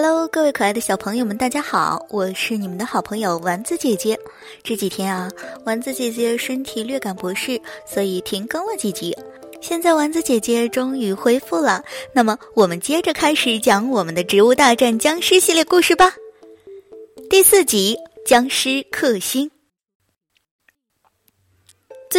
Hello，各位可爱的小朋友们，大家好，我是你们的好朋友丸子姐姐。这几天啊，丸子姐姐身体略感不适，所以停更了几集。现在丸子姐姐终于恢复了，那么我们接着开始讲我们的《植物大战僵尸》系列故事吧。第四集：僵尸克星。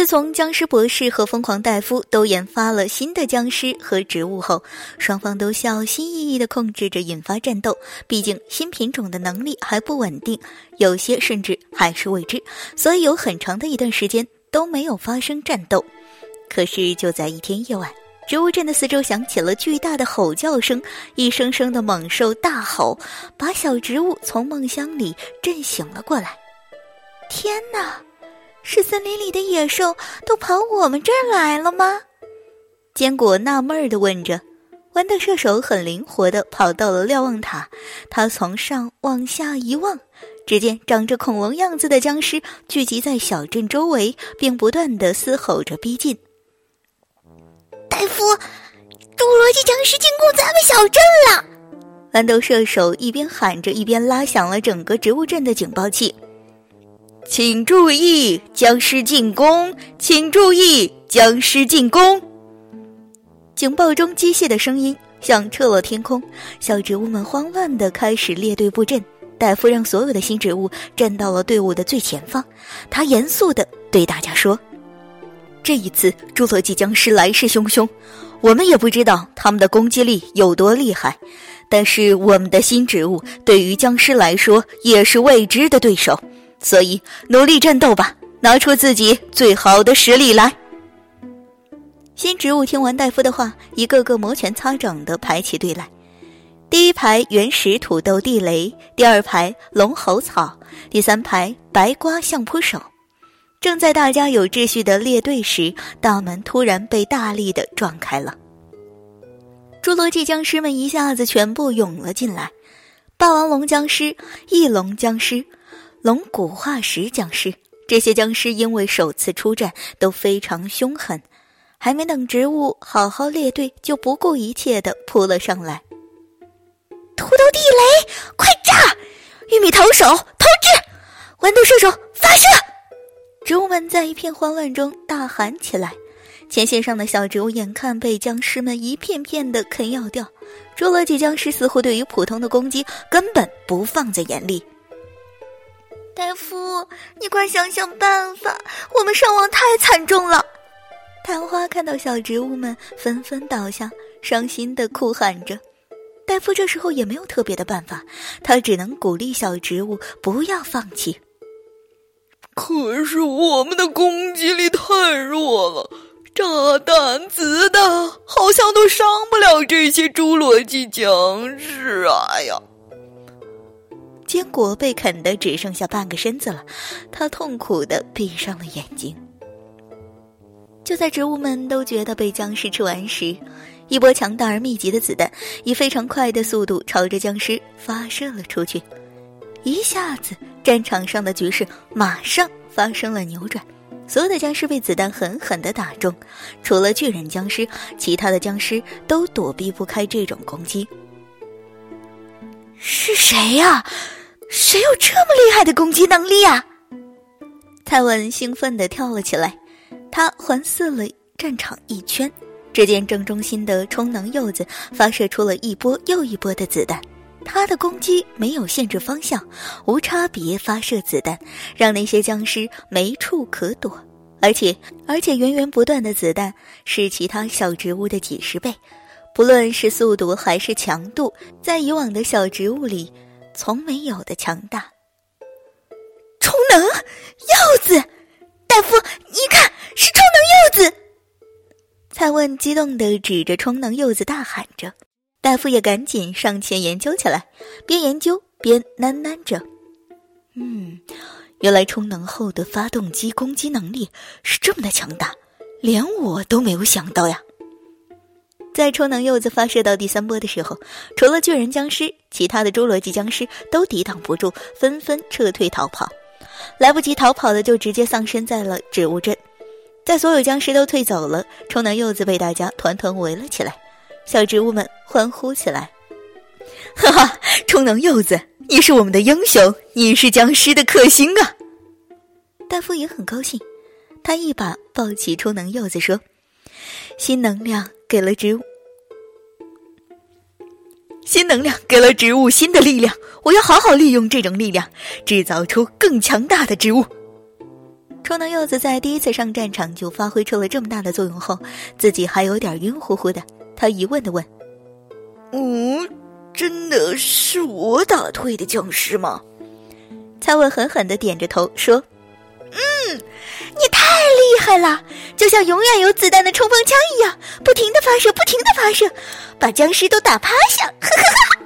自从僵尸博士和疯狂大夫都研发了新的僵尸和植物后，双方都小心翼翼地控制着引发战斗。毕竟新品种的能力还不稳定，有些甚至还是未知，所以有很长的一段时间都没有发生战斗。可是就在一天夜晚，植物镇的四周响起了巨大的吼叫声，一声声的猛兽大吼，把小植物从梦乡里震醒了过来。天哪！是森林里的野兽都跑我们这儿来了吗？坚果纳闷儿地问着。豌豆射手很灵活地跑到了瞭望塔，他从上往下一望，只见长着恐龙样子的僵尸聚集在小镇周围，并不断地嘶吼着逼近。大夫，侏罗纪僵尸进攻咱们小镇了！豌豆射手一边喊着，一边拉响了整个植物镇的警报器。请注意，僵尸进攻！请注意，僵尸进攻！警报中机械的声音响彻了天空，小植物们慌乱的开始列队布阵。大夫让所有的新植物站到了队伍的最前方，他严肃的对大家说：“这一次，侏罗纪僵尸来势汹汹，我们也不知道他们的攻击力有多厉害，但是我们的新植物对于僵尸来说也是未知的对手。”所以，努力战斗吧，拿出自己最好的实力来。新植物听完大夫的话，一个个摩拳擦掌的排起队来。第一排原始土豆地雷，第二排龙喉草，第三排白瓜相扑手。正在大家有秩序的列队时，大门突然被大力的撞开了。侏罗纪僵尸们一下子全部涌了进来，霸王龙僵尸、翼龙僵尸。龙骨化石僵尸，这些僵尸因为首次出战都非常凶狠，还没等植物好好列队，就不顾一切的扑了上来。土豆地雷，快炸！玉米投手投掷，豌豆射手发射！植物们在一片慌乱中大喊起来。前线上的小植物眼看被僵尸们一片片的啃咬掉，侏罗纪僵尸似乎对于普通的攻击根本不放在眼里。大夫，你快想想办法！我们伤亡太惨重了。昙花看到小植物们纷纷倒下，伤心的哭喊着。大夫这时候也没有特别的办法，他只能鼓励小植物不要放弃。可是我们的攻击力太弱了，炸弹、子弹好像都伤不了这些侏罗纪僵尸啊呀！坚果被啃得只剩下半个身子了，他痛苦的闭上了眼睛。就在植物们都觉得被僵尸吃完时，一波强大而密集的子弹以非常快的速度朝着僵尸发射了出去，一下子战场上的局势马上发生了扭转，所有的僵尸被子弹狠狠的打中，除了巨人僵尸，其他的僵尸都躲避不开这种攻击。是谁呀？谁有这么厉害的攻击能力啊？蔡文兴奋地跳了起来，他环视了战场一圈，只见正中心的充能柚子发射出了一波又一波的子弹，他的攻击没有限制方向，无差别发射子弹，让那些僵尸没处可躲，而且而且源源不断的子弹是其他小植物的几十倍，不论是速度还是强度，在以往的小植物里。从没有的强大，充能柚子，大夫，你看是充能柚子！蔡问激动的指着充能柚子大喊着，大夫也赶紧上前研究起来，边研究边喃喃着：“嗯，原来充能后的发动机攻击能力是这么的强大，连我都没有想到呀！”在充能柚子发射到第三波的时候，除了巨人僵尸，其他的侏罗纪僵尸都抵挡不住，纷纷撤退逃跑。来不及逃跑的，就直接丧生在了植物镇。在所有僵尸都退走了，充能柚子被大家团团围了起来，小植物们欢呼起来：“哈哈，充能柚子，你是我们的英雄，你是僵尸的克星啊！大夫也很高兴，他一把抱起充能柚子说：“新能量给了植物，新能量给了植物新的力量，我要好好利用这种力量，制造出更强大的植物。”充能柚子在第一次上战场就发挥出了这么大的作用后，自己还有点晕乎乎的。他疑问的问：“嗯，真的是我打退的僵尸吗？”蔡文狠狠的点着头说。嗯，你太太厉害了，就像永远有子弹的冲锋枪一样，不停的发射，不停的发射，把僵尸都打趴下。哈哈哈。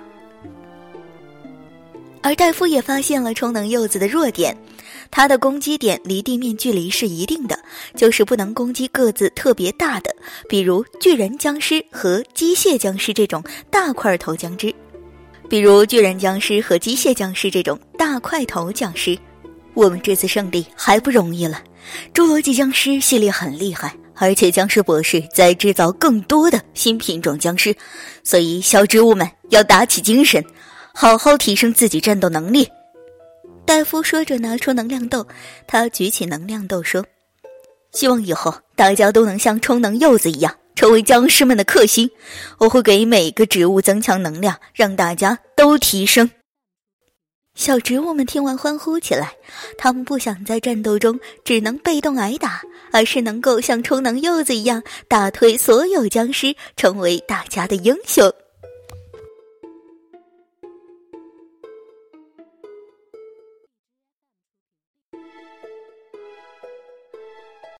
而戴夫也发现了充能柚子的弱点，它的攻击点离地面距离是一定的，就是不能攻击个子特别大的，比如巨人僵尸和机械僵尸这种大块头僵尸，比如巨人僵尸和机械僵尸这种大块头僵尸。我们这次胜利还不容易了，侏罗纪僵尸系列很厉害，而且僵尸博士在制造更多的新品种僵尸，所以小植物们要打起精神，好好提升自己战斗能力。戴夫说着拿出能量豆，他举起能量豆说：“希望以后大家都能像充能柚子一样，成为僵尸们的克星。我会给每个植物增强能量，让大家都提升。”小植物们听完欢呼起来，他们不想在战斗中只能被动挨打，而是能够像充能柚子一样打退所有僵尸，成为大家的英雄。